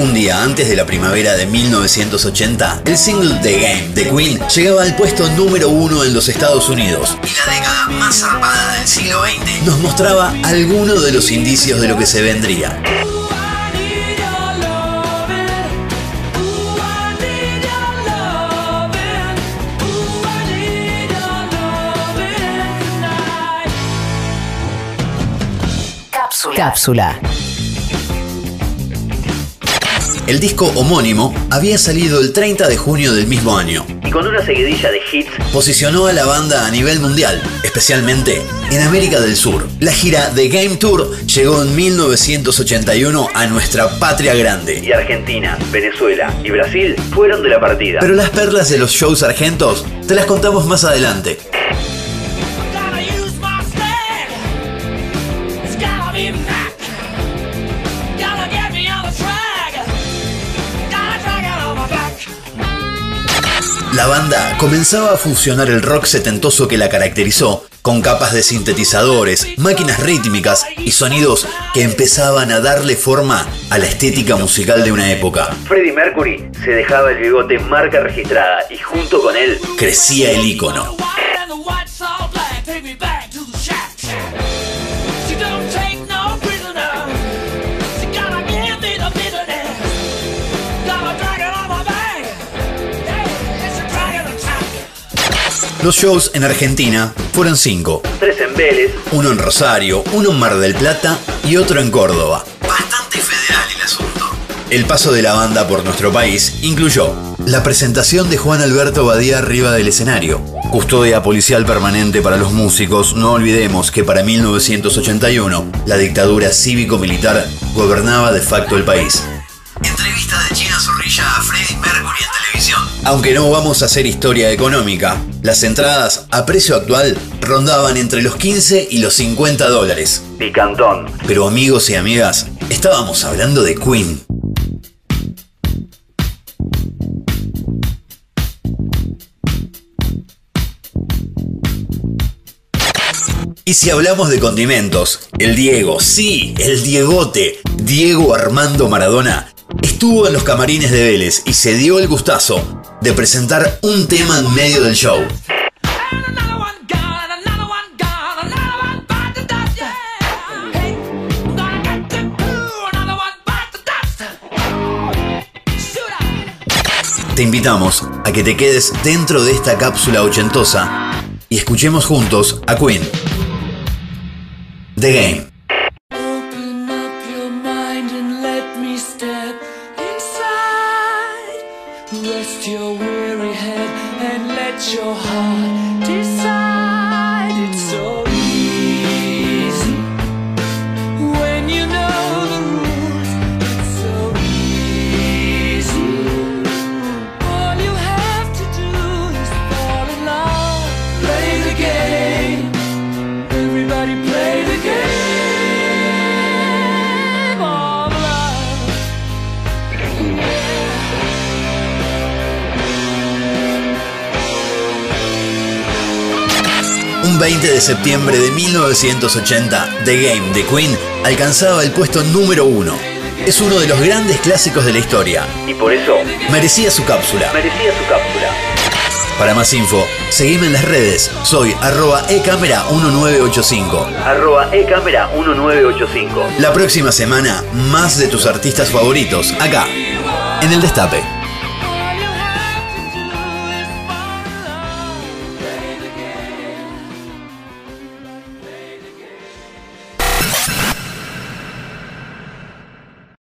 Un día antes de la primavera de 1980, el single The Game de Queen llegaba al puesto número uno en los Estados Unidos. Y la década más zarpada del siglo XX nos mostraba algunos de los indicios de lo que se vendría. Cápsula. El disco homónimo había salido el 30 de junio del mismo año y con una seguidilla de hits posicionó a la banda a nivel mundial, especialmente en América del Sur. La gira The Game Tour llegó en 1981 a nuestra patria grande. Y Argentina, Venezuela y Brasil fueron de la partida. Pero las perlas de los shows argentos te las contamos más adelante. La banda comenzaba a fusionar el rock setentoso que la caracterizó, con capas de sintetizadores, máquinas rítmicas y sonidos que empezaban a darle forma a la estética musical de una época. Freddie Mercury se dejaba el bigote marca registrada y junto con él crecía el ícono. Los shows en Argentina fueron cinco. Tres en Vélez, uno en Rosario, uno en Mar del Plata y otro en Córdoba. Bastante federal el asunto. El paso de la banda por nuestro país incluyó la presentación de Juan Alberto Badía arriba del escenario, custodia policial permanente para los músicos, no olvidemos que para 1981 la dictadura cívico-militar gobernaba de facto el país. Entrevista de China Zorrilla a Freddie Mercury televisión. Aunque no vamos a hacer historia económica, las entradas a precio actual rondaban entre los 15 y los 50 dólares. Picantón. Pero amigos y amigas, estábamos hablando de Queen. Y si hablamos de condimentos, el Diego, sí, el Diegote, Diego Armando Maradona, estuvo en los camarines de Vélez y se dio el gustazo de presentar un tema en medio del show. Te invitamos a que te quedes dentro de esta cápsula ochentosa y escuchemos juntos a Queen. The Game. Rest your weary head and let your heart Un 20 de septiembre de 1980, The Game de Queen alcanzaba el puesto número uno. Es uno de los grandes clásicos de la historia. Y por eso merecía su cápsula. Merecía su cápsula. Para más info, seguime en las redes. Soy arroba ecámara1985. Arroba ecámara1985. La próxima semana, más de tus artistas favoritos, acá, en el Destape.